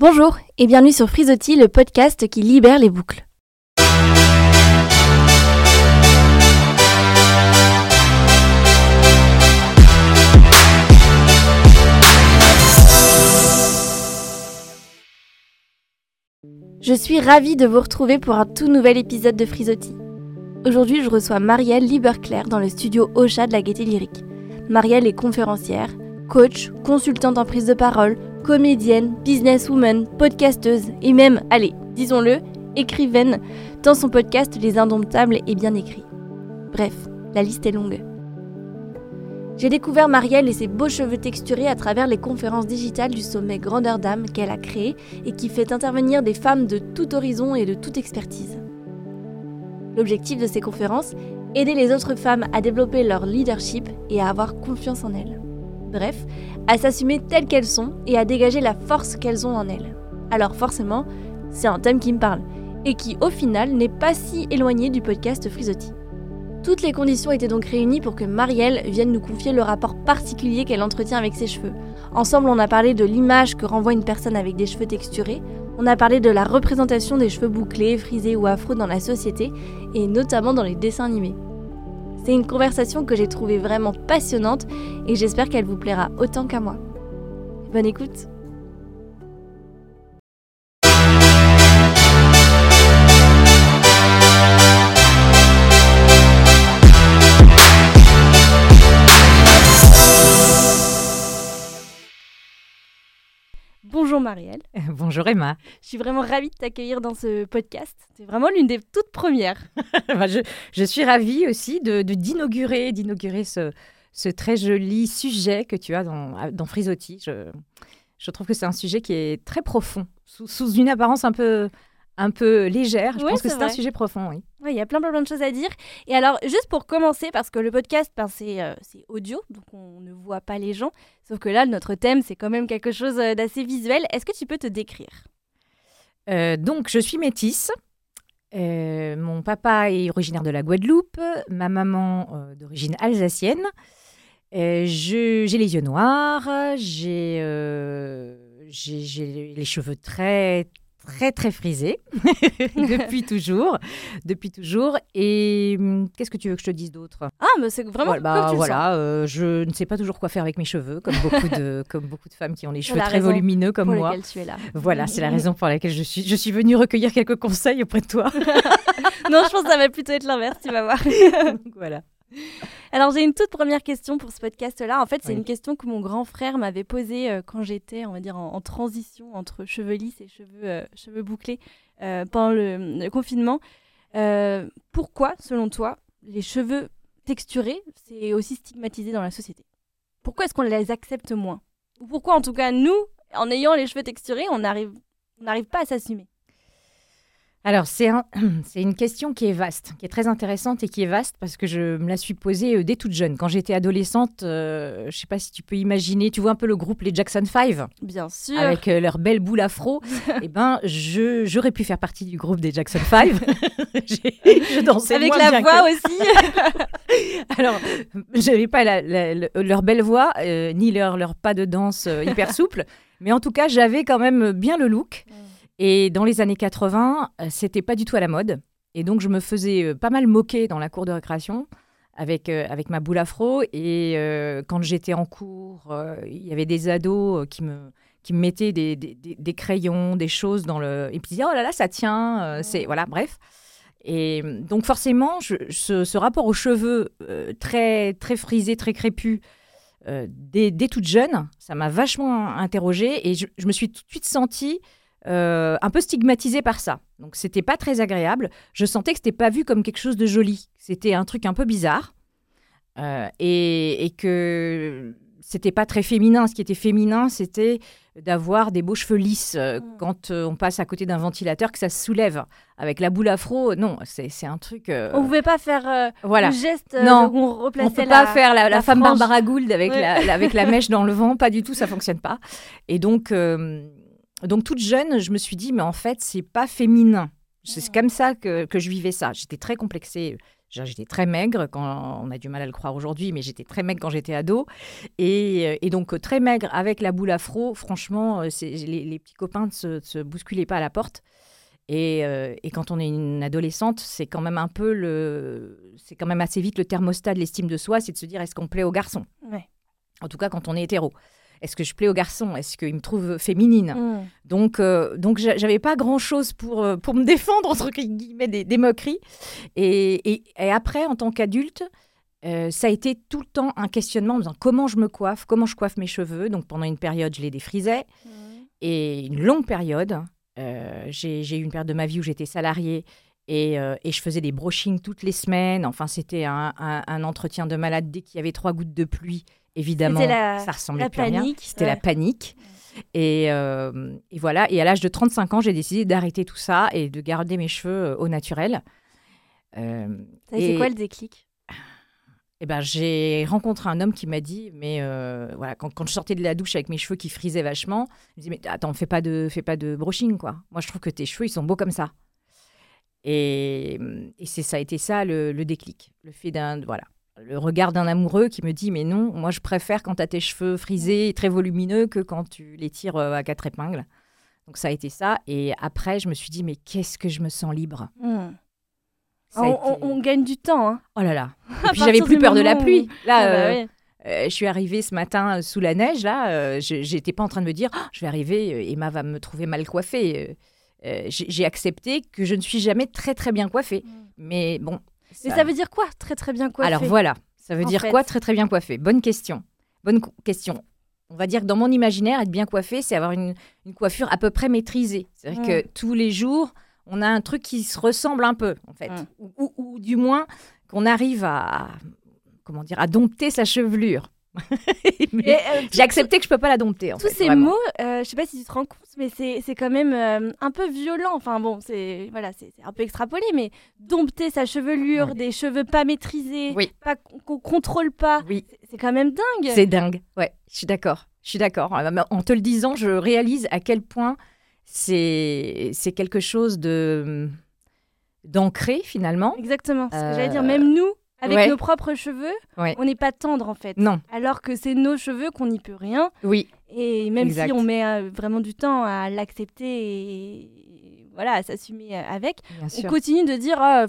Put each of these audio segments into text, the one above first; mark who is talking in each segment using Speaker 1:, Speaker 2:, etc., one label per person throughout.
Speaker 1: Bonjour et bienvenue sur Frisotti, le podcast qui libère les boucles. Je suis ravie de vous retrouver pour un tout nouvel épisode de Frisotti. Aujourd'hui, je reçois Marielle Lieberclair dans le studio Ocha de la Gaieté Lyrique. Marielle est conférencière, coach, consultante en prise de parole, comédienne, businesswoman, podcasteuse et même, allez, disons-le, écrivaine, tant son podcast Les Indomptables est bien écrit. Bref, la liste est longue. J'ai découvert Marielle et ses beaux cheveux texturés à travers les conférences digitales du sommet Grandeur d'âme qu'elle a créé et qui fait intervenir des femmes de tout horizon et de toute expertise. L'objectif de ces conférences Aider les autres femmes à développer leur leadership et à avoir confiance en elles. Bref, à s'assumer telles qu'elles sont et à dégager la force qu'elles ont en elles. Alors forcément, c'est un thème qui me parle et qui au final n'est pas si éloigné du podcast Frisotti. Toutes les conditions étaient donc réunies pour que Marielle vienne nous confier le rapport particulier qu'elle entretient avec ses cheveux. Ensemble, on a parlé de l'image que renvoie une personne avec des cheveux texturés, on a parlé de la représentation des cheveux bouclés, frisés ou afro dans la société, et notamment dans les dessins animés. C'est une conversation que j'ai trouvée vraiment passionnante et j'espère qu'elle vous plaira autant qu'à moi. Bonne écoute Bonjour Marielle.
Speaker 2: Bonjour Emma.
Speaker 1: Je suis vraiment ravie de t'accueillir dans ce podcast. C'est vraiment l'une des toutes premières.
Speaker 2: Bah, je, suis ravie aussi de d'inaugurer d'inaugurer ce, ce, très joli sujet que tu as dans, dans Frisotti. Je, je trouve que c'est un sujet qui est très profond, sous, sous une apparence un peu un peu légère. Je pense que c'est un sujet profond, oui.
Speaker 1: Il y a plein, plein, plein de choses à dire. Et alors, juste pour commencer, parce que le podcast, ben, c'est audio, donc on ne voit pas les gens. Sauf que là, notre thème, c'est quand même quelque chose d'assez visuel. Est-ce que tu peux te décrire?
Speaker 2: Euh, Donc, je suis métisse. Euh, mon papa est originaire de la Guadeloupe, ma maman euh, d'origine alsacienne. j'ai les yeux noirs, j'ai les cheveux très très très frisé depuis toujours, depuis toujours. Et hum, qu'est-ce que tu veux que je te dise d'autre?
Speaker 1: Ah, mais c'est vraiment
Speaker 2: voilà, bah, voilà euh, je ne sais pas toujours quoi faire avec mes cheveux, comme beaucoup de comme beaucoup de femmes qui ont les cheveux très volumineux comme moi.
Speaker 1: Tu es là.
Speaker 2: Voilà, c'est la raison pour laquelle je suis je suis venue recueillir quelques conseils auprès de toi.
Speaker 1: non, je pense que ça va plutôt être l'inverse, tu vas voir.
Speaker 2: voilà.
Speaker 1: Alors j'ai une toute première question pour ce podcast-là. En fait, c'est une question que mon grand frère m'avait posée euh, quand j'étais, on va dire, en, transition entre cheveux lisses et cheveux, euh, cheveux bouclés euh, pendant le, confinement. pourquoi, selon toi, les cheveux texturés, c'est aussi stigmatisé dans la société? Pourquoi est-ce qu'on les accepte moins? Ou pourquoi, en tout cas, nous, en ayant les cheveux texturés, on n'arrive on pas à s'assumer?
Speaker 2: Alors, c'est un, une question qui est vaste, qui est très intéressante et qui est vaste parce que je me la suis posée euh, dès toute jeune. Quand j'étais adolescente, euh, je ne sais pas si tu peux imaginer, tu vois un peu le groupe Les Jackson 5
Speaker 1: Bien sûr.
Speaker 2: Avec euh, leur belle boule afro. eh ben, j'aurais pu faire partie du groupe des Jackson 5.
Speaker 1: je dansais Avec la voix aussi.
Speaker 2: Alors, je n'avais pas leur belle voix, ni leur, leur pas de danse hyper souple. Mais en tout cas, j'avais quand même bien le look. Et dans les années 80, euh, c'était pas du tout à la mode. Et donc, je me faisais euh, pas mal moquer dans la cour de récréation avec, euh, avec ma boule afro. Et quand j'étais en cours, il y avait des ados qui me, qui me mettaient des, des, des, crayons, des choses dans le. Et puis, disaient, oh là là, ça tient. c'est Voilà, bref. Et donc, forcément, je, ce, rapport aux cheveux très, très frisés, très crépus, dès, dès, toute jeune, ça m'a vachement interrogée. Et je, je, me suis tout de suite sentie euh, un peu stigmatisé par ça. Donc c'était pas très agréable. Je sentais que c'était pas vu comme quelque chose de joli. C'était un truc un peu bizarre. Euh, et, que c'était pas très féminin. Ce qui était féminin, c'était d'avoir des beaux cheveux lisses euh, mm. quand on passe à côté d'un ventilateur, que ça se soulève. Avec la boule afro, non, c'est un truc.
Speaker 1: On pouvait pas faire
Speaker 2: voilà.
Speaker 1: le geste
Speaker 2: non,
Speaker 1: où on replaçait
Speaker 2: on peut pas faire la, femme Barbara Gould avec, la, avec la mèche dans le vent, pas du tout, ça fonctionne pas. Et donc donc toute jeune, je me suis dit, mais en fait, c'est pas féminin. C'est ah. comme ça que, je vivais ça. J'étais très complexée. J'étais très maigre quand on a du mal à le croire aujourd'hui, mais j'étais très maigre quand j'étais ado. Et, donc très maigre avec la boule afro, franchement, les, les, petits copains ne se, se, bousculaient pas à la porte. Et, et quand on est une adolescente, c'est quand même un peu le, c'est quand même assez vite le thermostat de l'estime de soi, c'est de se dire est-ce qu'on plaît aux garçons?
Speaker 1: Ouais.
Speaker 2: En tout cas, quand on est hétéro. Est-ce que je plais aux garçons? Est-ce qu'ils me trouvent féminine? Mm. Donc, euh, donc j'avais pas grand-chose pour, euh, pour me défendre, entre guillemets, des, moqueries. Et, et, après, en tant qu'adulte, euh, ça a été tout le temps un questionnement en me disant comment je me coiffe, comment je coiffe mes cheveux. Donc pendant une période, je les défrisais. Mm. Et une longue période, j'ai eu une période de ma vie où j'étais salariée et, et, je faisais des brushings toutes les semaines. Enfin, c'était un, un, un, entretien de malade dès qu'il y avait trois gouttes de pluie évidemment, ça ressemblait la panique, C'était la panique. Euh, et, voilà. Et à l'âge de 35 ans, j'ai décidé d'arrêter tout ça et de garder mes cheveux euh, au naturel.
Speaker 1: Euh, c'est quoi le déclic?
Speaker 2: Eh ben, j'ai rencontré un homme qui m'a dit, mais euh, voilà, quand, je sortais de la douche avec mes cheveux qui frisaient vachement, il me dit, mais attends, fais pas de, fais pas de brushing, quoi. Moi, je trouve que tes cheveux, ils sont beaux comme ça. Et, et c'est ça a été ça le, le déclic, le fait d'un, voilà, le regard d'un amoureux qui me dit mais non, moi je préfère quand tu as tes cheveux frisés et très volumineux que quand tu les tires euh, à quatre épingles. Donc ça a été ça. Et après, je me suis dit mais qu'est-ce que je me sens libre?
Speaker 1: Hmm. On, gagne du temps. Hein.
Speaker 2: Oh là là. Et puis j'avais plus peur de la pluie. Là, ah bah euh, euh, je suis arrivée ce matin sous la neige. Là, j'étais pas en train de me dire oh, je vais arriver, Emma va me trouver mal coiffée. J'ai accepté que je ne suis jamais très très bien coiffée. Hmm. Mais bon,
Speaker 1: mais ça veut dire quoi, très très bien coiffé?
Speaker 2: Alors voilà, ça veut dire quoi, très très bien coiffé? Bonne question. Bonne question. On va dire que dans mon imaginaire, être bien coiffé, c'est avoir une, coiffure à peu près maîtrisée. C'est-à-dire que mm. tous les jours, on a un truc qui se ressemble un peu, en fait. Mm. Ou, du moins, qu'on arrive à, comment dire, à dompter sa chevelure. Euh, j'ai accepté que je peux pas la dompter.
Speaker 1: tous ces mots, euh, je sais pas si tu te rends compte, mais c'est quand même euh, un peu violent. Enfin bon, c'est voilà, c'est un peu extrapolé, mais dompter sa chevelure, des cheveux pas maîtrisés, pas qu'on contrôle pas, oui. c'est quand même dingue.
Speaker 2: C'est dingue. Ouais, je suis d'accord. Je suis d'accord. En te le disant, je réalise à quel point c'est c'est quelque chose de d'ancré finalement.
Speaker 1: Exactement. Ce que j'allais dire, même nous, avec nos propres cheveux, on n'est pas tendre en fait.
Speaker 2: Non.
Speaker 1: Alors que c'est nos cheveux qu'on n'y peut rien.
Speaker 2: Oui.
Speaker 1: Et même si on met euh, vraiment du temps à l'accepter et voilà, à s'assumer euh, avec, on continue de dire oh,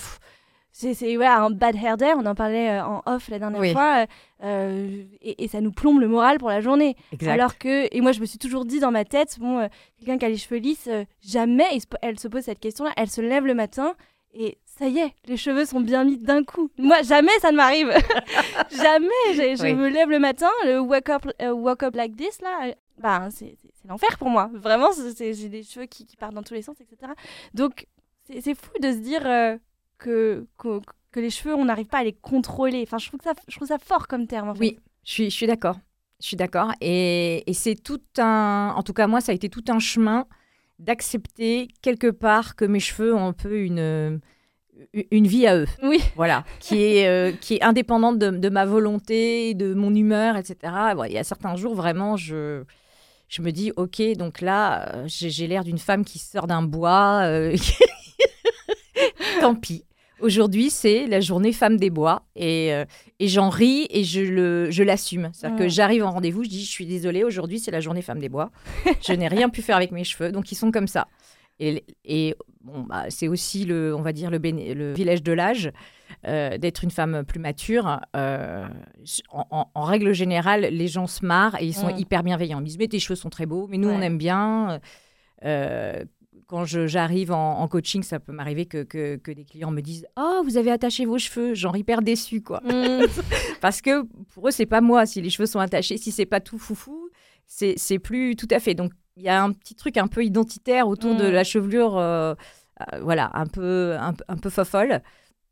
Speaker 1: c'est voilà, un bad hair day, on en parlait euh, en off la dernière fois, et, ça nous plombe le moral pour la journée. Alors que, et moi je me suis toujours dit dans ma tête, bon, quelqu'un qui a les cheveux lisses, jamais elle se pose cette question-là, elle se lève le matin et ça y est, les cheveux sont bien mis d'un coup. Moi, jamais ça ne m'arrive. jamais. Je, me lève le matin, le wake up, uh, wake up like this, là, bah, c'est l'enfer pour moi. Vraiment, j'ai des cheveux qui, partent dans tous les sens, etc. Donc, c'est fou de se dire euh, que, que, les cheveux, on n'arrive pas à les contrôler. Enfin, je trouve, ça, je trouve ça fort comme terme. En fait.
Speaker 2: Oui, je suis, je suis d'accord. Je suis d'accord. Et, et c'est tout un. En tout cas, moi, ça a été tout un chemin d'accepter quelque part que mes cheveux ont un peu une une vie à eux.
Speaker 1: Oui.
Speaker 2: Voilà, qui est, euh, qui est indépendante de, ma volonté, de mon humeur, etc. il y a certains jours, vraiment, je, je me dis, ok, donc là, euh, j'ai l'air d'une femme qui sort d'un bois. Euh, tant pis. Aujourd'hui, c'est la journée femme des bois et, et j'en ris et je l'assume. C'est-à-dire que j'arrive en rendez-vous, je dis je suis désolée, aujourd'hui c'est la journée femme des bois. je n'ai rien pu faire avec mes cheveux, donc ils sont comme ça. Et, et bon, bah, c'est aussi le, on va dire le, le village de l'âge euh, d'être une femme plus mature. Euh, en, règle générale, les gens se marrent et ils sont hyper bienveillants. Ils disent mais tes cheveux sont très beaux, mais nous on aime bien. Euh, quand j'arrive en, coaching, ça peut m'arriver que, que, des clients me disent Oh, vous avez attaché vos cheveux, genre hyper déçu, quoi. Mm. Parce que pour eux, c'est pas moi. Si les cheveux sont attachés, si c'est pas tout foufou, c'est plus tout à fait. Donc, il y a un petit truc un peu identitaire autour de mm. la chevelure, euh, euh, voilà, un peu, un, peu fofolle.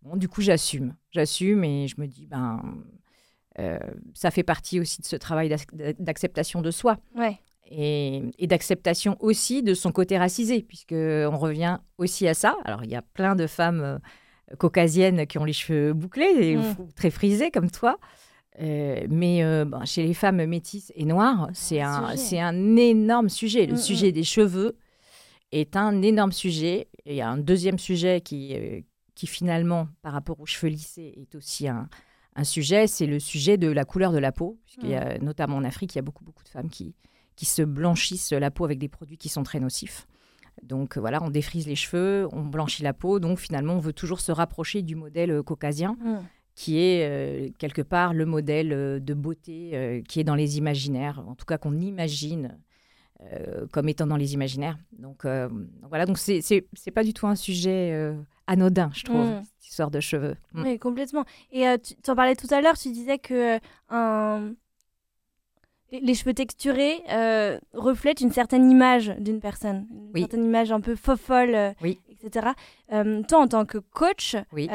Speaker 2: Bon, du coup, j'assume. J'assume et je me dis, ben, euh, ça fait partie aussi de ce travail d'acceptation de soi.
Speaker 1: Ouais.
Speaker 2: Et, d'acceptation aussi de son côté racisé, puisqu'on revient aussi à ça. Alors, il y a plein de femmes caucasiennes qui ont les cheveux bouclés et mm. très frisés comme toi. Euh, mais euh, chez les femmes métisses et noires, c'est un, c'est un énorme sujet. Le mm, sujet mm. des cheveux est un énorme sujet. il y a un deuxième sujet qui, euh, qui finalement, par rapport aux cheveux lissés, est aussi un, un sujet, c'est le sujet de la couleur de la peau, puisqu'il y a, notamment en Afrique, il y a beaucoup, beaucoup de femmes qui, qui se blanchissent la peau avec des produits qui sont très nocifs. Donc voilà, on défrise les cheveux, on blanchit la peau, donc finalement on veut toujours se rapprocher du modèle caucasien, qui est quelque part le modèle de beauté qui est dans les imaginaires, en tout cas qu'on imagine euh, comme étant dans les imaginaires. Donc, euh, voilà, donc c'est pas du tout un sujet euh, anodin, je trouve, mm. cette histoire de cheveux.
Speaker 1: Mm. Oui, complètement. Et tu en parlais tout à l'heure, tu disais que un... les cheveux texturés reflètent une certaine image d'une personne, une certaine image un peu fofolle, oui. etc. toi, en tant que coach, oui.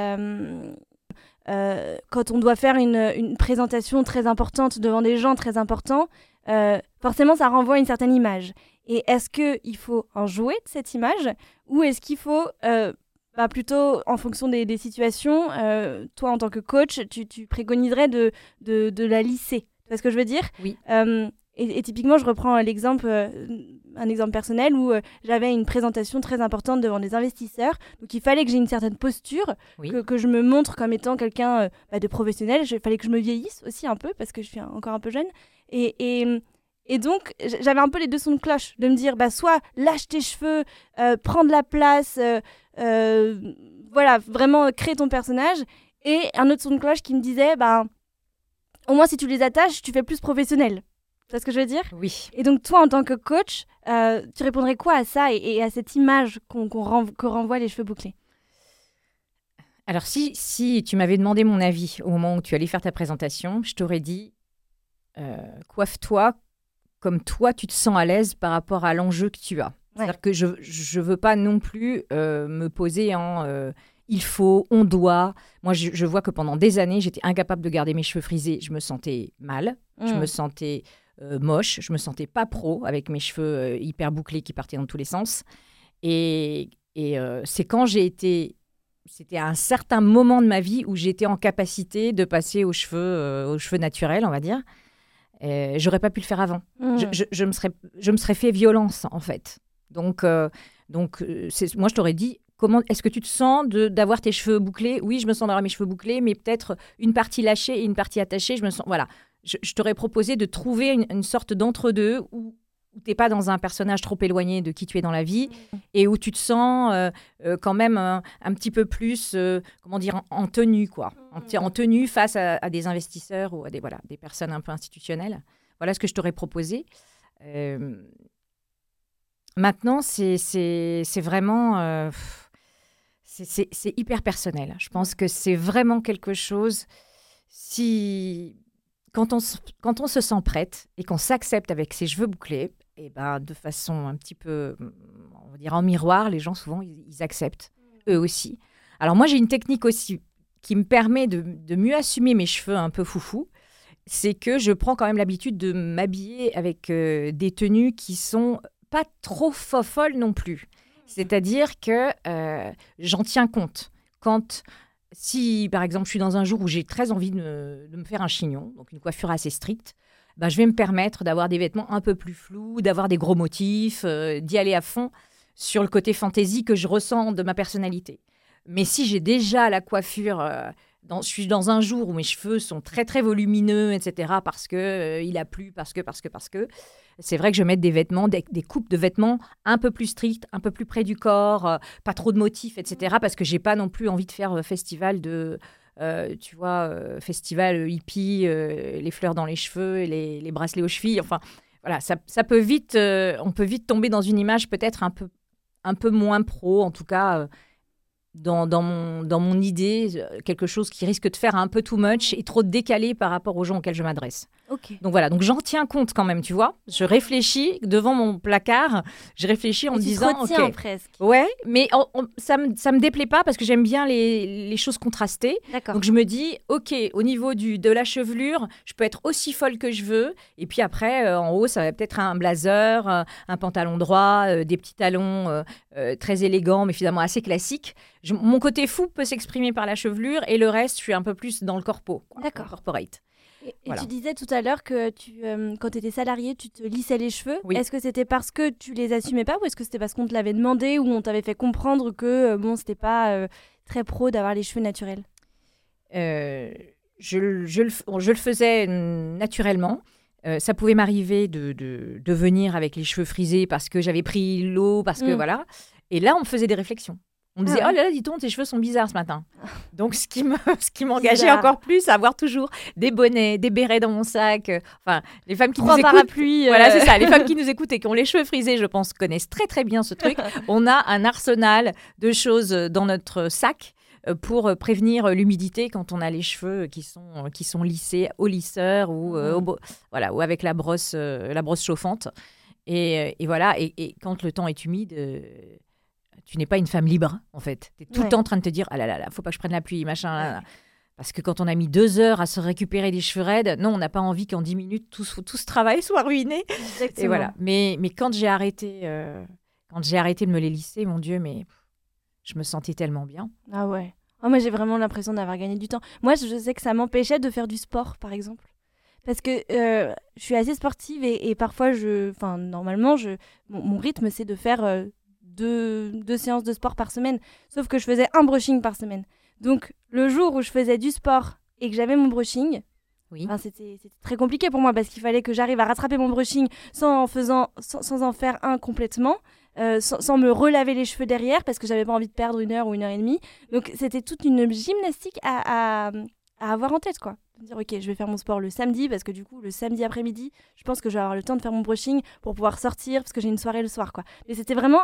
Speaker 1: quand on doit faire une, une, présentation très importante devant des gens très importants, euh, forcément, ça renvoie à une certaine image. Et est-ce qu'il faut en jouer de cette image ou est-ce qu'il faut, euh, bah, plutôt en fonction des, situations, euh, toi en tant que coach, tu, préconiserais de, de, la lisser? Tu vois ce que je veux dire
Speaker 2: Oui.
Speaker 1: Et, typiquement, je reprends l'exemple, un exemple personnel où j'avais une présentation très importante devant des investisseurs. Donc, il fallait que j'ai une certaine posture, que, que, je me montre comme étant quelqu'un bah, de professionnel. Il fallait que je me vieillisse aussi un peu parce que je suis encore un peu jeune. Et, et, donc, j'avais un peu les deux sons de cloche, de me dire, bah, soit lâche tes cheveux, euh, prends de la place, euh, euh, voilà, vraiment crée ton personnage. Et un autre son de cloche qui me disait, bah, au moins si tu les attaches, tu fais plus professionnel. Tu vois ce que je veux dire?
Speaker 2: Oui.
Speaker 1: Et donc, toi, en tant que coach, tu répondrais quoi à ça et, à cette image qu'on que renvoient les cheveux bouclés?
Speaker 2: Alors si, si tu m'avais demandé mon avis au moment où tu allais faire ta présentation, je t'aurais dit euh, coiffe-toi comme toi tu te sens à l'aise par rapport à l'enjeu que tu as. C'est-à-dire que je ne veux pas non plus euh, me poser en euh, il faut, on doit. Moi, je, vois que pendant des années, j'étais incapable de garder mes cheveux frisés. Je me sentais mal, je me mm. sentais moche, je me sentais pas pro avec mes cheveux hyper bouclés qui partaient dans tous les sens. Et, et c'est quand j'ai été c'était à un certain moment de ma vie où j'étais en capacité de passer aux cheveux, aux cheveux naturels, on va dire. Euh, j'aurais pas pu le faire avant. Mmh. Je, me serais, je me serais fait violence, en fait. Donc, euh, donc euh, moi, je t'aurais dit, comment est-ce que tu te sens d'avoir tes cheveux bouclés? Oui, je me sens d'avoir mes cheveux bouclés, mais peut-être une partie lâchée et une partie attachée. Je me sens, voilà. Je, t'aurais proposé de trouver une, une sorte d'entre-deux où où tu n'es pas dans un personnage trop éloigné de qui tu es dans la vie mm. et où tu te sens euh, euh, quand même un, petit peu plus, euh, comment dire, en, tenue, quoi. En, en, tenue face à, des investisseurs ou à des, voilà, des personnes un peu institutionnelles. Voilà ce que je t'aurais proposé. maintenant, c'est vraiment... c'est hyper personnel. Je pense que c'est vraiment quelque chose... Si quand on, quand on se sent prête et qu'on s'accepte avec ses cheveux bouclés, et ben, de façon un petit peu, on va dire en miroir, les gens souvent, ils, acceptent, eux aussi. Alors moi, j'ai une technique aussi qui me permet de, mieux assumer mes cheveux un peu foufou. C'est que je prends quand même l'habitude de m'habiller avec euh, des tenues qui sont pas trop folles non plus. C'est-à-dire que euh, j'en tiens compte. Quand si, par exemple, je suis dans un jour où j'ai très envie de me, faire un chignon, donc une coiffure assez stricte, bah, je vais me permettre d'avoir des vêtements un peu plus flous, d'avoir des gros motifs, euh, d'y aller à fond sur le côté fantaisie que je ressens de ma personnalité. Mais si j'ai déjà la coiffure, euh, dans, je suis dans un jour où mes cheveux sont très très volumineux, etc., parce que euh, il a plu, parce que, parce que, parce que, c'est vrai que je mets des vêtements, des, coupes de vêtements un peu plus strictes, un peu plus près du corps, pas trop de motifs, etc., parce que j'ai pas non plus envie de faire festival de euh, tu vois, euh, festival hippie, euh, les fleurs dans les cheveux, et les, bracelets aux chevilles. Enfin, voilà, ça, peut vite, on peut vite tomber dans une image peut-être un peu, un peu moins pro, en tout cas dans, mon, mon idée, quelque chose qui risque de faire un peu too much et trop décalé par rapport aux gens auxquels je m'adresse. Donc voilà, donc j'en tiens compte quand même, tu vois. Je réfléchis devant mon placard, je réfléchis en me disant.
Speaker 1: ok, presque.
Speaker 2: Ouais, mais ça me ça me déplaît pas parce que j'aime bien les, les, choses contrastées. Donc je me dis, ok, au niveau du de la chevelure, je peux être aussi folle que je veux. Et puis après, euh, en haut, ça va peut-être un blazer, euh, un pantalon droit, euh, des petits talons très élégants, mais finalement assez classiques. mon côté fou peut s'exprimer par la chevelure et le reste, je suis un peu plus dans le corpo.
Speaker 1: D'accord.
Speaker 2: Corporate.
Speaker 1: Et, tu disais tout à l'heure que tu, euh, quand tu étais salarié, tu te lissais les cheveux.
Speaker 2: Oui.
Speaker 1: Est-ce que c'était parce que tu les assumais pas ou est-ce que c'était parce qu'on te l'avait demandé ou on t'avait fait comprendre que bon, c'était pas très pro d'avoir les cheveux naturels?
Speaker 2: Je, je, je, le, faisais naturellement. ça pouvait m'arriver de, de, de, venir avec les cheveux frisés parce que j'avais pris l'eau, parce que mm. voilà. Et là, on me faisait des réflexions. On me disait, ah oh là là, dis donc, tes cheveux sont bizarres ce matin. Donc, ce qui, me, ce qui m'engageait encore plus à avoir toujours des bonnets, des bérets dans mon sac. Euh, enfin, les femmes qui nous écoutent. Voilà, c'est ça. Les femmes qui nous écoutent et qui ont les cheveux frisés, je pense, connaissent très, très bien ce truc. On a un arsenal de choses dans notre sac euh, pour prévenir l'humidité quand on a les cheveux qui sont, qui sont lissés au lisseur ou, euh, mmh. voilà, ou avec la brosse, la brosse chauffante. Et, et voilà, et, et, quand le temps est humide tu n'es pas une femme libre, en fait. Tu es tout le temps en train de te dire, ah là là là, faut pas que je prenne la pluie, machin. Parce que quand on a mis deux heures à se récupérer les cheveux raides, non, on n'a pas envie qu'en dix minutes tout, tout, ce travail soit ruiné. Et voilà. Mais, mais quand j'ai arrêté, euh, quand j'ai arrêté de me les lisser, mon Dieu, mais je me sentais tellement bien.
Speaker 1: Ah ouais. Oh, moi, j'ai vraiment l'impression d'avoir gagné du temps. Moi, je sais que ça m'empêchait de faire du sport, par exemple. Parce que euh, je suis assez sportive et, parfois, je, enfin, normalement, je, mon, rythme, c'est de faire euh, deux, séances de sport par semaine. Sauf que je faisais un brushing par semaine. Donc, le jour où je faisais du sport et que j'avais mon brushing, oui. c'était très compliqué pour moi parce qu'il fallait que j'arrive à rattraper mon brushing sans en, faisant, sans, en faire un complètement, euh, sans, me relaver les cheveux derrière parce que j'avais pas envie de perdre une heure ou une heure et demie. Donc c'était toute une gymnastique à, à, à, avoir en tête quoi. Dire ok, je vais faire mon sport le samedi parce que du coup le samedi après-midi, je pense que je vais avoir le temps de faire mon brushing pour pouvoir sortir parce que j'ai une soirée le soir quoi. Mais c'était vraiment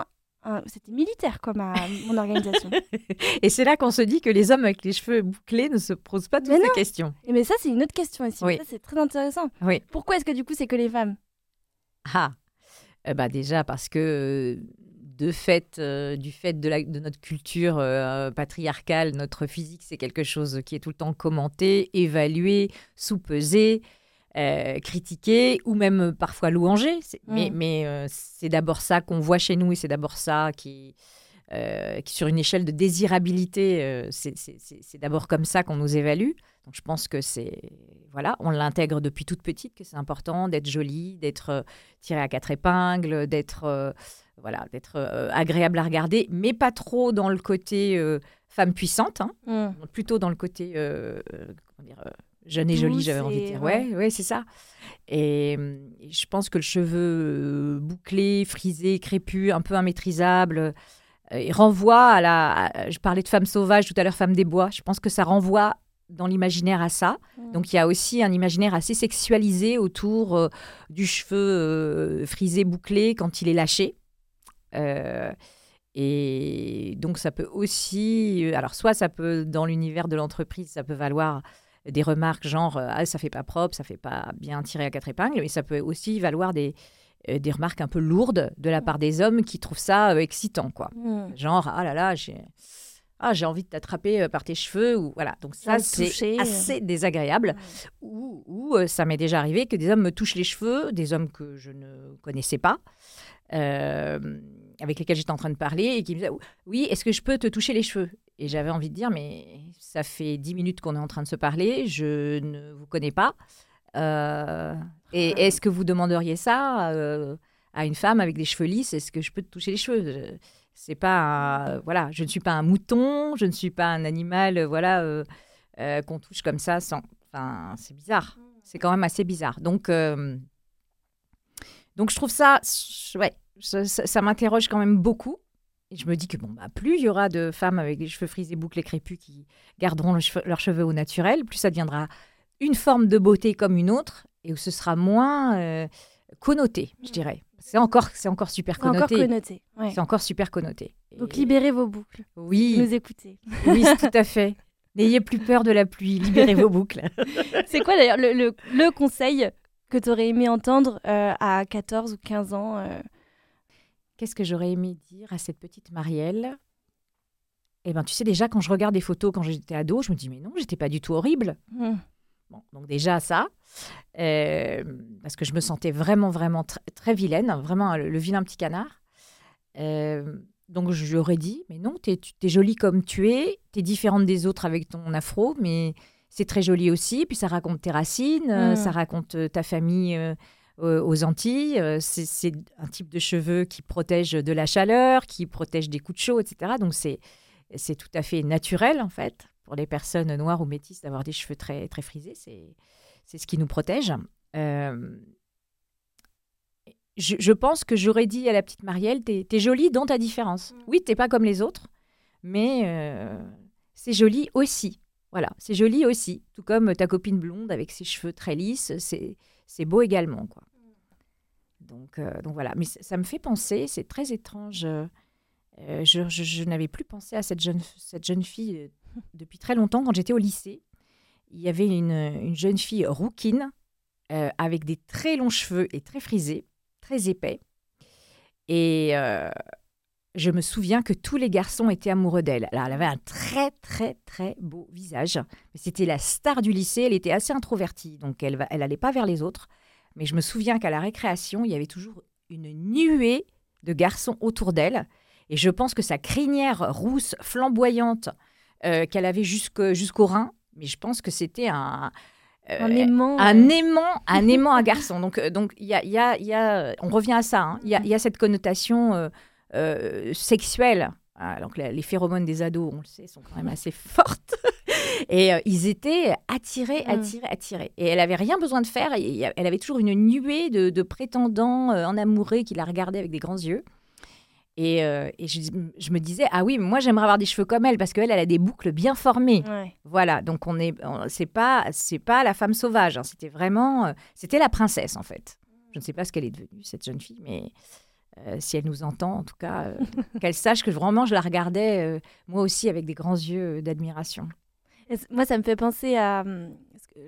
Speaker 1: c'était militaire comme mon organisation.
Speaker 2: et c'est là qu'on se dit que les hommes avec les cheveux bouclés ne se posent pas toutes ces questions.
Speaker 1: Et mais ça, c'est une autre question ici. c'est très intéressant.
Speaker 2: Oui.
Speaker 1: Pourquoi est-ce que du coup, c'est que les femmes?
Speaker 2: Ah, eh ben déjà parce que de fait, euh, du fait de, la, de notre culture euh, patriarcale, notre physique, c'est quelque chose qui est tout le temps commenté, évalué, sous-pesé. Euh, critiquer ou même parfois louanger. Mais, mm. mais euh, c'est d'abord ça qu'on voit chez nous et c'est d'abord ça qui, euh, qui, sur une échelle de désirabilité, c'est d'abord comme ça qu'on nous évalue. Donc je pense que c'est voilà, on l'intègre depuis toute petite que c'est important d'être jolie, d'être tirée à quatre épingles, d'être voilà, d'être agréable à regarder, mais pas trop dans le côté femme puissante, hein. mm. plutôt dans le côté comment dire, jeune et jolie, j'avais envie de dire. Ouais, ouais, c'est ça. Et, je pense que le cheveu euh, bouclé, frisé, crépus, un peu immaîtrisable, euh, il renvoie à la. je parlais de femme sauvage tout à l'heure, femme des bois. Je pense que ça renvoie dans l'imaginaire à ça. Mmh. Donc il y a aussi un imaginaire assez sexualisé autour euh, du cheveu frisé, bouclé quand il est lâché. et donc ça peut aussi, alors soit ça peut dans l'univers de l'entreprise, ça peut valoir des remarques genre euh, ah ça fait pas propre, ça fait pas bien tiré à quatre épingles, mais ça peut aussi valoir des euh, des remarques un peu lourdes de la part des hommes qui trouvent ça euh, excitant quoi. Mm. Genre ah là là j'ai ah j'ai envie de t'attraper par tes cheveux ou voilà. Donc ça c'est assez désagréable. Ou, ou ça m'est déjà arrivé que des hommes me touchent les cheveux des hommes que je ne connaissais pas avec lesquels j'étais en train de parler et qui me disaient oui est-ce que je peux te toucher les cheveux? Et j'avais envie de dire, mais ça fait dix minutes qu'on est en train de se parler, je ne vous connais pas. Euh, et est-ce que vous demanderiez ça euh, à une femme avec des cheveux lisses? Est-ce que je peux te toucher les cheveux? C'est pas, voilà, je ne suis pas un mouton, je ne suis pas un animal, voilà, euh, qu'on touche comme ça sans. Enfin, c'est bizarre. C'est quand même assez bizarre. Donc, donc je trouve ça, ouais, ça m'interroge quand même beaucoup. Et je me dis que bon, bah, plus il y aura de femmes avec des cheveux frisés, bouclés, crépus qui garderont leurs cheveux au naturel, plus ça deviendra une forme de beauté comme une autre et où ce sera moins euh, connoté, je dirais. C'est encore, c'est encore super connoté.
Speaker 1: Encore connoté.
Speaker 2: C'est encore super connoté.
Speaker 1: Donc libérez vos boucles.
Speaker 2: Oui.
Speaker 1: nous écoutez.
Speaker 2: Oui, tout à fait. N'ayez plus peur de la pluie, libérez vos boucles.
Speaker 1: c'est quoi d'ailleurs le, le, conseil que tu aurais aimé entendre euh, à 14 ou 15 ans euh,
Speaker 2: Qu'est-ce que j'aurais aimé dire à cette petite Marielle? Eh bien, tu sais, déjà, quand je regarde des photos quand j'étais ado, je me dis, mais non, j'étais pas du tout horrible. Mmh. Bon, donc déjà ça, euh, parce que je me sentais vraiment, vraiment très vilaine, vraiment le, vilain petit canard. Euh, donc je dit, mais non, tu es, jolie comme tu es, tu es différente des autres avec ton afro, mais c'est très joli aussi. Puis ça raconte tes racines, euh,
Speaker 1: Mm.
Speaker 2: ça raconte euh, ta famille euh, aux Antilles. Euh, c'est un type de cheveux qui protège de la chaleur, qui protège des coups de chaud, etc. Donc c'est c'est tout à fait naturel en fait pour les personnes noires ou métisses d'avoir des cheveux très très frisés. C'est c'est ce qui nous protège. Euh, je, je pense que j'aurais dit à la petite Marielle, t'es es jolie dans ta différence. Oui, t'es pas comme les autres, mais euh, c'est joli aussi. Voilà, c'est joli aussi. Tout comme ta copine blonde avec ses cheveux très lisses, c'est c'est beau également, quoi. Donc, euh, donc voilà. Mais ça, me fait penser, c'est très étrange. euh, euh, je n'avais plus pensé à cette jeune, cette jeune fille depuis très longtemps. Quand j'étais au lycée, il y avait une, une jeune fille rouquine avec des très longs cheveux et très frisés, très épais. Et je me souviens que tous les garçons étaient amoureux d'elle. Alors, elle avait un très, très, très beau visage. C'était la star du lycée. Elle était assez introvertie, donc elle, va, elle allait pas vers les autres. Mais je me souviens qu'à la récréation, il y avait toujours une nuée de garçons autour d'elle. Et je pense que sa crinière rousse, flamboyante, euh, qu'elle avait jusqu'au rein, mais je pense que c'était un, euh,
Speaker 1: Un aimant.
Speaker 2: un
Speaker 1: euh,
Speaker 2: aimant, un aimant à garçon. Donc, donc il y a, il y a- y a- on revient à ça. hein. Il y, a, y a cette connotation euh, sexuelle. Ah, Donc la- les phéromones des ados, on le sait, sont quand même assez fortes. Et euh, ils étaient attirés,
Speaker 1: Mm.
Speaker 2: attirés, attirés. Et elle avait rien besoin de faire. Et elle avait toujours une nuée de, de prétendants euh, en amoureux qui la regardaient avec des grands yeux. Et, euh, et je, je me disais, ah oui, moi j'aimerais avoir des cheveux comme elle parce qu'elle, elle a des boucles bien formées.
Speaker 1: ouais.
Speaker 2: Voilà, donc on est, c'est pas, c'est pas la femme sauvage. hein, c'était vraiment, euh, c'était la princesse en fait. Je ne sais pas ce qu'elle est devenue cette jeune fille, mais euh, si elle nous entend, en tout cas, euh, qu'elle sache que vraiment je la regardais euh, moi aussi avec des grands yeux d'admiration.
Speaker 1: Moi, ça me fait penser à hum,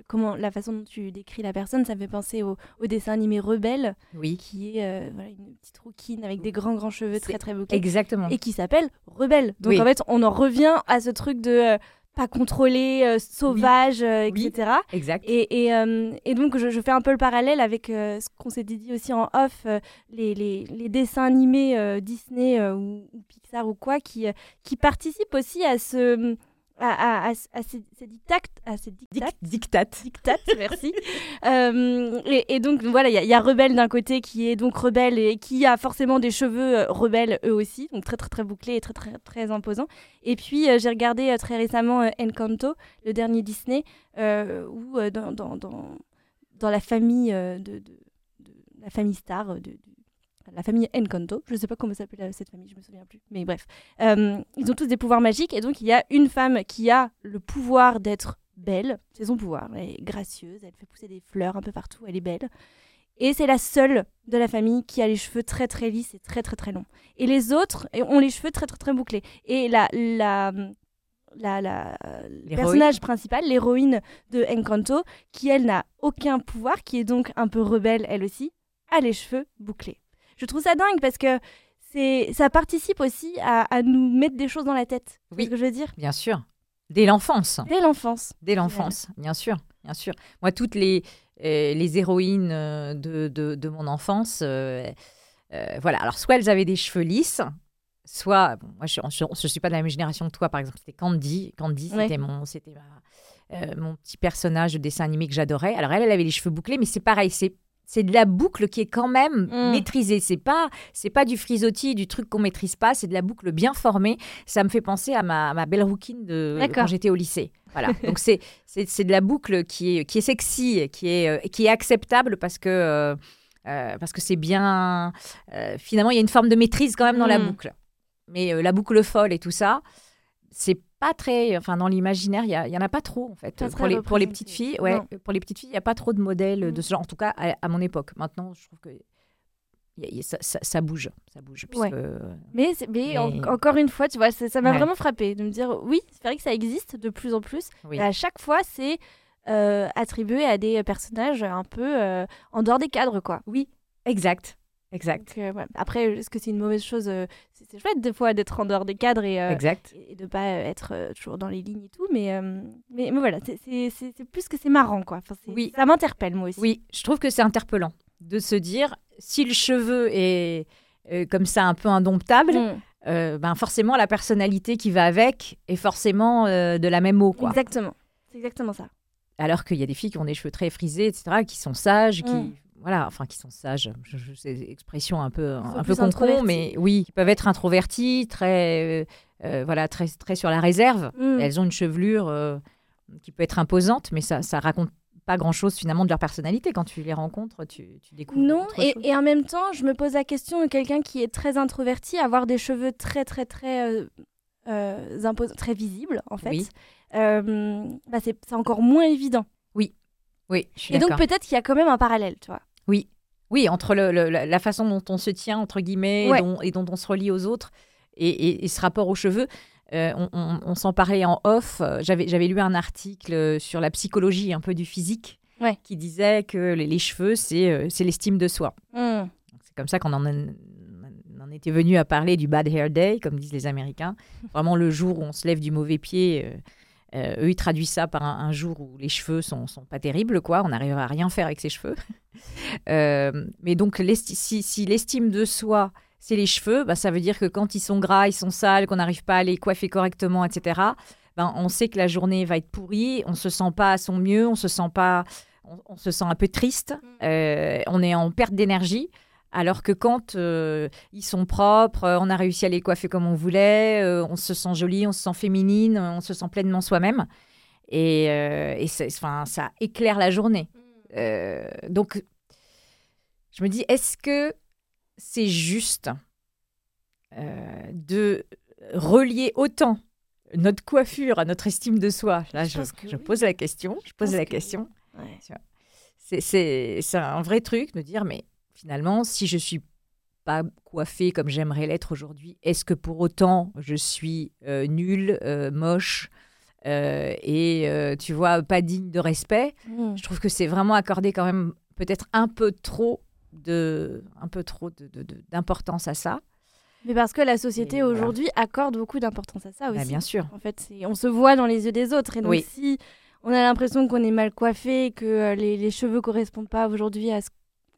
Speaker 1: comment la façon dont tu décris la personne, ça me fait penser au, au dessin animé Rebelle,
Speaker 2: Oui,
Speaker 1: qui est euh, voilà, une petite rouquine avec des grands grands cheveux très très bouclés
Speaker 2: exactement.
Speaker 1: et qui s'appelle Rebelle. Donc
Speaker 2: Oui.
Speaker 1: en fait, on en revient à ce truc de euh, pas contrôlé, euh, sauvage, euh,
Speaker 2: Oui.
Speaker 1: etc.
Speaker 2: Exact.
Speaker 1: Et, et, euh, et donc, je, je fais un peu le parallèle avec euh, ce qu'on s'était dit aussi en off, euh, les, les, les dessins animés euh, Disney euh, ou, ou Pixar ou quoi, qui, euh, qui participent aussi à ce. À, à, à, à ces, ces dictats, à ces dictats,
Speaker 2: Dictat.
Speaker 1: dictats, merci. Euh, et, et donc voilà, il y, a- il y a Rebelle d'un côté qui est donc rebelle et qui a forcément des cheveux euh, rebelles eux aussi, donc très très très bouclés et très très très imposants. Et puis euh, j'ai regardé euh, très récemment Encanto, le dernier Disney, où dans, dans, dans, dans la famille de, de, de- la famille star de, de- la famille Encanto, je ne sais pas comment s'appelle euh, cette famille, je me souviens plus, mais bref, Euh, ils ont tous des pouvoirs magiques et donc il y a une femme qui a le pouvoir d'être belle, c'est son pouvoir, elle est gracieuse, elle fait pousser des fleurs un peu partout, elle est belle. Et c'est la seule de la famille qui a les cheveux très très lisses et très très très longs. Et les autres ont les cheveux très très très bouclés. Et la, la, la, la- le
Speaker 2: L'héroïne.
Speaker 1: personnage principal, l'héroïne de Encanto, qui elle n'a aucun pouvoir, qui est donc un peu rebelle elle aussi, a les cheveux bouclés. Je trouve ça dingue parce que c'est ça participe aussi à, à nous mettre des choses dans la tête.
Speaker 2: Oui.
Speaker 1: ce que je veux dire?
Speaker 2: Bien sûr. Dès l'enfance.
Speaker 1: Dès l'enfance.
Speaker 2: Dès l'enfance, bien sûr, bien sûr. Moi, toutes les, euh, les héroïnes euh, de, de, de mon enfance, euh, euh, voilà. Alors, soit elles avaient des cheveux lisses, soit, bon, moi, je ne suis pas de la même génération que toi, par exemple, c'était Candy. Candy,
Speaker 1: Ouais.
Speaker 2: c'était mon, c'était ma- mon petit personnage de dessin animé que j'adorais. Alors, elle, elle avait les cheveux bouclés, mais c'est pareil, c'est c'est de la boucle qui est quand même
Speaker 1: Mm.
Speaker 2: maîtrisée. C'est pas c'est pas du frisottis, du truc qu'on maîtrise pas. C'est de la boucle bien formée. Ça me fait penser à ma, ma belle rouquine de quand j'étais au lycée. Voilà. Donc c'est c'est c'est de la boucle qui est qui est sexy, qui est euh, qui est acceptable parce que euh, euh, parce que c'est bien. euh, finalement, il y a une forme de maîtrise quand même dans la
Speaker 1: Mm.
Speaker 2: boucle. Mais euh, la boucle folle et tout ça, c'est pas très. Enfin, dans l'imaginaire, il y, y en a pas trop en fait.
Speaker 1: Pas
Speaker 2: Pour les, pour les petites filles, ouais.
Speaker 1: Non.
Speaker 2: Pour les petites filles, il y a pas trop de modèles
Speaker 1: Mm.
Speaker 2: de ce genre. En tout cas, à, à mon époque. Maintenant, je trouve que y y ça, ça- ça bouge, ça bouge.
Speaker 1: Ouais. Mais, mais en-
Speaker 2: Mais-
Speaker 1: encore une fois, tu vois, ça ça m'a
Speaker 2: Ouais.
Speaker 1: vraiment frappé de me dire oui, c'est vrai que ça existe de plus en plus.
Speaker 2: Oui.
Speaker 1: Et à chaque fois, c'est euh, attribué à des personnages un peu euh, en dehors des cadres, quoi.
Speaker 2: Oui, exact, exact,
Speaker 1: Donc, euh. Après, est-ce que c'est une mauvaise chose euh, C'est chouette des fois d'être en dehors des cadres et, euh,
Speaker 2: exact.
Speaker 1: et de pas être toujours dans les lignes et tout. Mais, mais, mais voilà, c'est- plus que c'est marrant, quoi. Enfin,
Speaker 2: Oui.
Speaker 1: Ça m'interpelle, moi aussi.
Speaker 2: Oui, je trouve que c'est interpellant de se dire si le cheveu est comme ça un peu indomptable,
Speaker 1: Mm.
Speaker 2: euh, ben forcément la personnalité qui va avec est forcément euh, de la même eau, quoi.
Speaker 1: Exactement. C'est exactement ça.
Speaker 2: Alors qu'il y a des filles qui ont des cheveux très frisés, etc., qui sont sages, qui
Speaker 1: Mm.
Speaker 2: Voilà, enfin qui sont sages. Je, je, c'est une expression un peu un peu mais oui, qui peuvent être introverties, très euh, euh, voilà, très très sur la réserve.
Speaker 1: Mm.
Speaker 2: Elles ont une chevelure euh, qui peut être imposante, mais ça ça raconte pas grand chose finalement de leur personnalité quand tu les rencontres, tu, tu découvres.
Speaker 1: Non, et, et en même temps, je me pose la question de quelqu'un qui est très introverti, avoir des cheveux très, très, très, euh, impos- très visibles, en fait,
Speaker 2: Oui.
Speaker 1: bah, c'est c'est encore moins évident.
Speaker 2: Oui, je suis
Speaker 1: Et donc, peut-être qu'il y a quand même un parallèle, tu vois.
Speaker 2: Oui, entre le- le- la façon dont on se tient, entre guillemets, et dont- et, dont, on se relie aux autres, et, et- et ce rapport aux cheveux. euh, on on- on s'en parlait en off. euh, J'avais lu un article sur la psychologie un peu du physique
Speaker 1: Ouais.
Speaker 2: qui disait que les, les cheveux, c'est euh, c'est l'estime de soi.
Speaker 1: Mm.
Speaker 2: C'est comme ça qu'on en, était venu à parler du Bad Hair Day, comme disent les Américains. Vraiment le jour où on se lève du mauvais pied. euh, euh, eux, ils traduisent ça par un, un jour où les cheveux sont, sont pas terribles, quoi. On n'arrivera à rien faire avec ses cheveux. Euh, mais donc, si, si l'estime de soi, c'est les cheveux, bah, ça veut dire que quand ils sont gras, ils sont sales, qu'on n'arrive pas à les coiffer correctement, etc., ben, on sait que la journée va être pourrie, on se sent pas à son mieux, on se sent pas, on, on se sent un peu triste, euh, on est en perte d'énergie. Alors que quand euh, ils sont propres, euh, on a réussi à les coiffer comme on voulait, euh, on se sent jolie, on se sent féminine, on se sent pleinement soi-même. Et, euh, et enfin, ça éclaire la journée. Euh, donc, je me dis, est-ce que c'est juste de relier autant notre coiffure à notre estime de soi? Là,
Speaker 1: Je oui.
Speaker 2: pose la question. Je pose la
Speaker 1: que
Speaker 2: question. C'est un vrai truc de dire, mais finalement, si je suis pas coiffée comme j'aimerais l'être aujourd'hui, est-ce que pour autant je suis euh, nulle, euh, moche euh, et tu vois pas digne de respect?
Speaker 1: Mm.
Speaker 2: Je trouve que c'est vraiment accordé quand même peut-être un peu trop de un peu trop d'importance à ça.
Speaker 1: Mais parce que la société
Speaker 2: voilà.
Speaker 1: aujourd'hui accorde beaucoup d'importance à ça aussi.
Speaker 2: Bah, bien sûr.
Speaker 1: En fait, on se voit dans les yeux des autres. Et donc,
Speaker 2: Oui.
Speaker 1: si on a l'impression qu'on est mal coiffé, que les, les cheveux correspondent pas aujourd'hui à ce,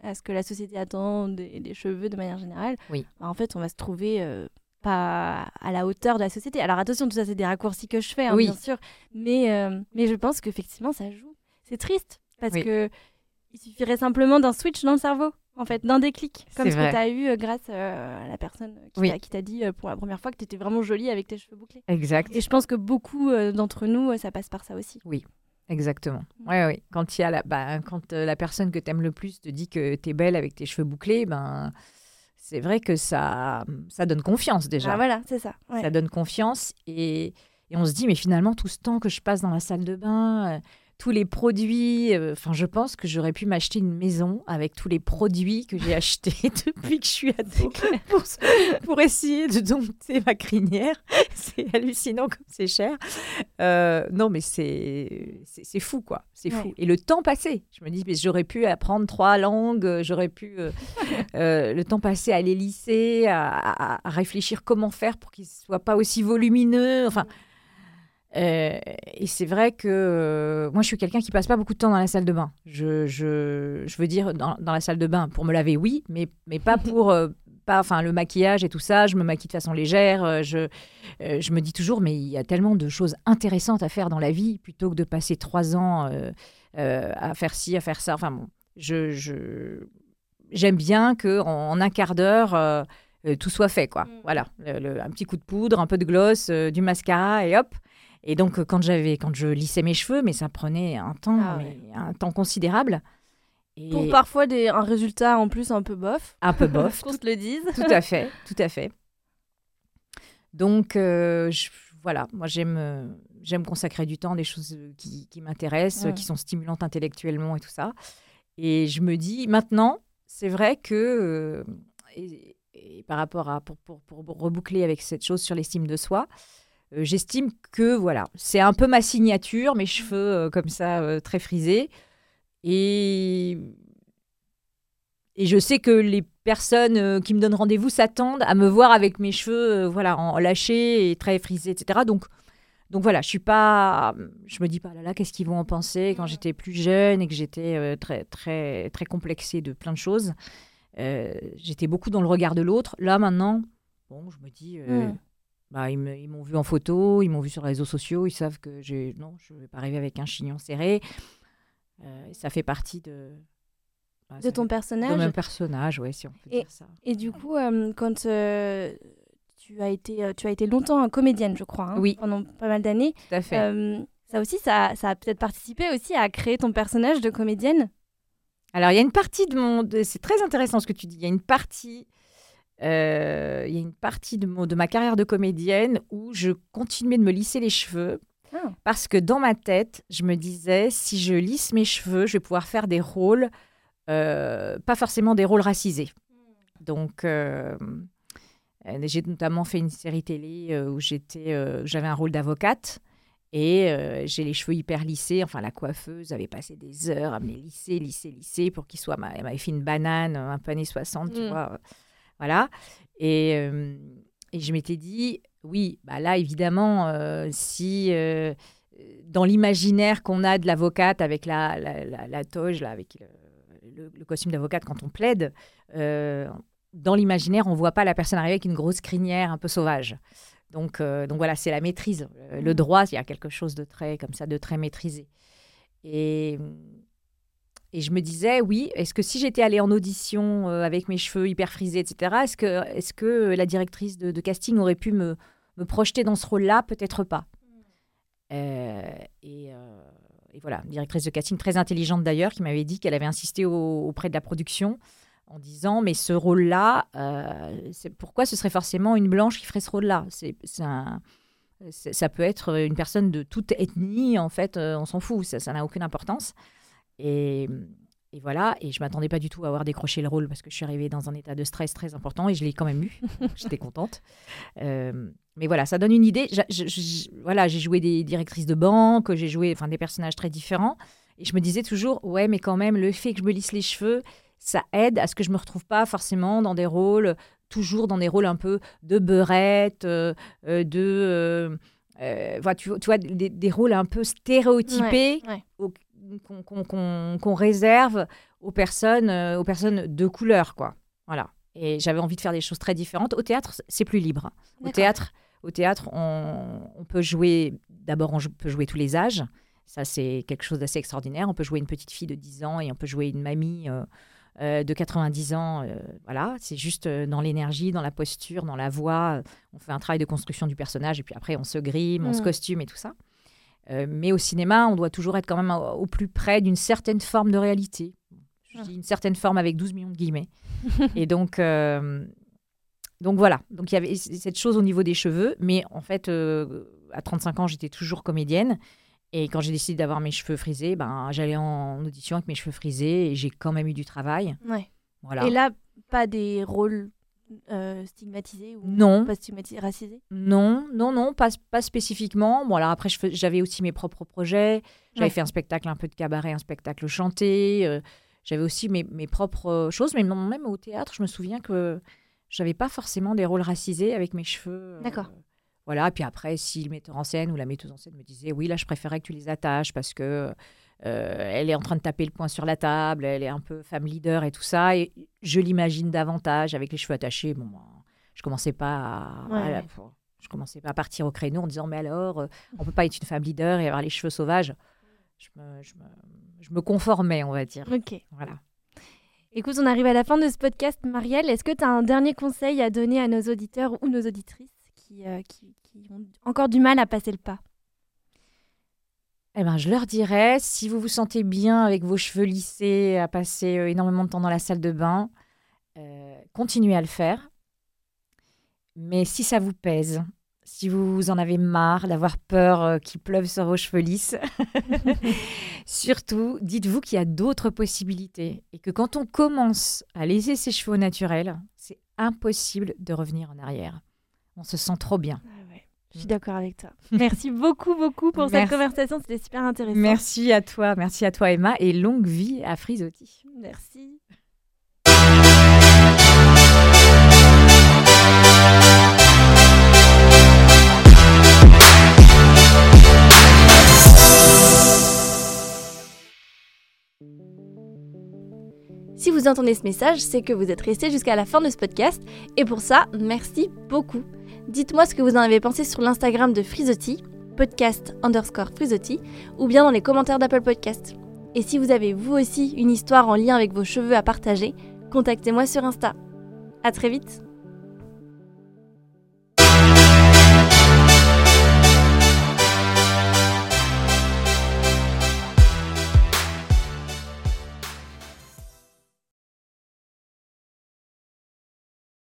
Speaker 1: à ce que la société attend des, des cheveux de manière générale,
Speaker 2: Oui.
Speaker 1: bah, en fait, on va se trouver euh, pas à la hauteur de la société. Alors attention, tout ça, c'est des raccourcis que je fais, hein,
Speaker 2: Oui.
Speaker 1: bien sûr. Mais, euh, mais je pense qu'effectivement, ça joue. C'est triste parce
Speaker 2: Oui.
Speaker 1: que il suffirait simplement d'un switch dans le cerveau. En fait, d'un déclic, comme ce
Speaker 2: vrai.
Speaker 1: que tu as eu euh, grâce euh, à la personne qui
Speaker 2: Oui.
Speaker 1: t'a- dit pour la première fois que tu étais vraiment jolie avec tes cheveux bouclés.
Speaker 2: Exact.
Speaker 1: Et je pense que beaucoup d'entre nous, ça passe par ça aussi.
Speaker 2: Exactement. Ouais, ouais. Quand il y a la, bah, quand euh, la personne que t'aimes le plus te dit que t'es belle avec tes cheveux bouclés, ben c'est vrai que ça, ça donne confiance déjà.
Speaker 1: Ah, voilà, c'est ça. ouais.
Speaker 2: Ça donne confiance et, et on se dit mais finalement tout ce temps que je passe dans la salle de bain, euh, tous les produits, euh, enfin je pense que j'aurais pu m'acheter une maison avec tous les produits que j'ai achetés depuis que je suis ado pour, pour essayer de dompter ma crinière. C'est hallucinant comme c'est cher. Euh, non mais c'est c'est fou quoi, c'est fou. Et le temps passé, je me dis mais j'aurais pu apprendre trois langues, euh, j'aurais pu euh, le temps passé à aller lycée, à, à- à réfléchir comment faire pour qu'il soit pas aussi volumineux. Enfin, euh, et c'est vrai que euh, moi, je suis quelqu'un qui passe pas beaucoup de temps dans la salle de bain. Je, je, je veux dire, dans, dans la salle de bain, pour me laver, oui, mais, mais pas pour. euh, pas, enfin, le maquillage et tout ça, je me maquille de façon légère. je, je me dis toujours, mais il y a tellement de choses intéressantes à faire dans la vie plutôt que de passer trois ans à faire ci, à faire ça. Enfin, bon, je, je, j'aime bien que en, en un quart d'heure, euh, tout soit fait, quoi.
Speaker 1: Mm.
Speaker 2: Voilà, Le- le- un petit coup de poudre, un peu de gloss, euh, du mascara et hop. Et donc euh, quand j'avais, quand je lissais mes cheveux, mais ça prenait un temps,
Speaker 1: Ah
Speaker 2: mais un temps considérable. Et
Speaker 1: Pour parfois des, un résultat en plus un peu bof.
Speaker 2: un peu bof,
Speaker 1: qu'on se le dise.
Speaker 2: tout à fait, tout à fait. Donc euh, je- voilà, moi j'aime, euh, j'aime consacrer du temps à des choses qui, qui m'intéressent, qui sont stimulantes intellectuellement et tout ça. Et je me dis maintenant, c'est vrai que euh, et, et par rapport à pour, pour, pour reboucler avec cette chose sur l'estime de soi. Euh, J'estime que voilà, c'est un peu ma signature, mes cheveux euh, comme ça euh, très frisés, et et je sais que les personnes qui me donnent rendez-vous s'attendent à me voir avec mes cheveux voilà en lâchés et très frisés, etc. Donc donc voilà, je suis pas, je me dis pas là là qu'est-ce qu'ils vont en penser quand j'étais plus jeune et que j'étais très très très complexée de plein de choses. J'étais beaucoup dans le regard de l'autre. Là maintenant, bon, je me dis, euh,
Speaker 1: Mm.
Speaker 2: Bah, ils m'ont vu en photo, ils m'ont vu sur les réseaux sociaux, ils savent que non, je ne vais pas arriver avec un chignon serré. ça fait partie de,
Speaker 1: bah, de ton personnage. De
Speaker 2: mon personnage, oui, si on peut
Speaker 1: et,
Speaker 2: dire ça.
Speaker 1: Et du coup, quand tu, as été, tu as été longtemps comédienne, je crois, hein,
Speaker 2: oui.
Speaker 1: pendant pas mal d'années.
Speaker 2: Tout à fait.
Speaker 1: ça aussi, ça, ça a peut-être participé aussi à créer ton personnage de comédienne?
Speaker 2: Alors, il y a une partie de mon. C'est très intéressant ce que tu dis. Il y a une partie. Euh, il y a une partie de, mon, de ma carrière de comédienne où je continuais de me lisser les cheveux. Ah. Parce que dans ma tête, je me disais, si je lisse mes cheveux, je vais pouvoir faire des rôles, euh, pas forcément des rôles racisés. Donc, euh, j'ai notamment fait une série télé où j'étais, j'avais un rôle d'avocate. Et euh, j'ai les cheveux hyper lissés. Enfin, la coiffeuse avait passé des heures à me les lisser, lisser, lisser pour qu'ils soient. Elle m'avait fait une banane, un peu années 60, tu mm. vois. Voilà. Et, euh, et je m'étais dit, oui, bah là, évidemment, euh, si dans l'imaginaire qu'on a de l'avocate avec la, la, la, toge, là, avec le, le costume d'avocate quand on plaide, dans l'imaginaire, on voit pas la personne arriver avec une grosse crinière un peu sauvage. Donc, euh, donc voilà, c'est la maîtrise. Le mm. droit, il y a quelque chose de très comme ça, de très maîtrisé. Et, et je me disais, oui, est-ce que si j'étais allée en audition euh, avec mes cheveux hyper frisés, etc., est-ce que, est que la directrice de, casting aurait pu me, me projeter dans ce rôle-là? Peut-être pas. Mm. Euh, et, et, voilà, directrice de casting très intelligente d'ailleurs, qui m'avait dit qu'elle avait insisté auprès de la production en disant mais ce rôle-là, euh, pourquoi ce serait forcément une blanche qui ferait ce rôle-là? C'est ça peut être une personne de toute ethnie, en fait, euh, on s'en fout, ça n'a aucune importance. Et, et, voilà, et je m'attendais pas du tout à avoir décroché le rôle parce que je suis arrivée dans un état de stress très important et je l'ai quand même eu. J'étais contente. Euh, mais voilà, ça donne une idée. voilà, j'ai joué des directrices de banque, j'ai joué enfin, des personnages très différents. Et je me disais toujours, ouais, mais quand même, le fait que je me lisse les cheveux, ça aide à ce que je me retrouve pas forcément dans des rôles, toujours dans des rôles un peu de beurette, euh, euh, de. Euh, tu, vois, des, rôles un peu stéréotypés qu'on réserve aux personnes, aux personnes de couleur, quoi. Voilà. Et j'avais envie de faire des choses très différentes. Au théâtre, c'est plus libre. Au théâtre, au théâtre, on, on peut jouer. D'abord, on peut jouer tous les âges. Ça, c'est quelque chose d'assez extraordinaire. On peut jouer une petite fille de 10 ans et on peut jouer une mamie euh, de 90 ans. Euh, voilà, c'est juste euh, dans l'énergie, dans la posture, dans la voix. on fait un travail de construction du personnage et puis après on se grime, on se mm. costume et tout ça. Mais au cinéma, on doit toujours être quand même au, plus près d'une certaine forme de réalité. Je ah. dis une certaine forme avec 12 millions de guillemets. et donc, donc voilà. Donc il y avait cette chose au niveau des cheveux, mais en fait, à 35 ans, j'étais toujours comédienne. Et quand j'ai décidé d'avoir mes cheveux frisés, ben, j'allais en audition avec mes cheveux frisés et j'ai quand même eu du travail.
Speaker 1: Ouais. Voilà. Et là, pas des rôles euh, stigmatisés ou
Speaker 2: non.
Speaker 1: pas racisés
Speaker 2: Non, non, non, pas, pas spécifiquement. Bon, alors après, j'avais aussi mes propres projets. J'avais fait un spectacle un peu de cabaret, un spectacle chanté. Euh, j'avais aussi mes, mes, propres choses. Mais même au théâtre, je me souviens que j'avais pas forcément des rôles racisés avec mes cheveux.
Speaker 1: Euh, D'accord.
Speaker 2: Voilà, puis après, si le metteur en scène ou la metteuse en scène me disait oui, là, je préférais que tu les attaches parce que elle est en train de taper le poing sur la table, elle est un peu femme leader et tout ça, et je l'imagine davantage avec les cheveux attachés. Bon, je commençais pas à, je commençais pas à partir au créneau en disant mais alors, euh, on peut pas être une femme leader et avoir les cheveux sauvages. Je me, je me, je me conformais, on va dire.
Speaker 1: Ok.
Speaker 2: Voilà.
Speaker 1: Écoute, on arrive à la fin de ce podcast. Marielle, est-ce que tu as un dernier conseil à donner à nos auditeurs ou nos auditrices euh, qui, ont encore du mal à passer le pas?
Speaker 2: Eh ben, je leur dirais, si vous vous sentez bien avec vos cheveux lissés, à passer euh, énormément de temps dans la salle de bain, euh, continuez à le faire. Mais si ça vous pèse, si vous en avez marre d'avoir peur qu'il pleuve sur vos cheveux lisses, surtout, dites-vous qu'il y a d'autres possibilités et que quand on commence à laisser ses cheveux naturels, c'est impossible de revenir en arrière. On se sent trop bien.
Speaker 1: Je suis d'accord avec toi. Merci beaucoup, beaucoup pour cette conversation. C'était super intéressant.
Speaker 2: Merci à toi. Merci à toi, Emma. Et longue vie à Frisotti.
Speaker 1: Merci. Si vous entendez ce message, c'est que vous êtes resté jusqu'à la fin de ce podcast. Et pour ça, merci beaucoup. Dites-moi ce que vous en avez pensé sur l'Instagram de Frisotti, podcast underscore Frisotti, ou bien dans les commentaires d'Apple Podcast. Et si vous avez vous aussi une histoire en lien avec vos cheveux à partager, contactez-moi sur Insta. À très vite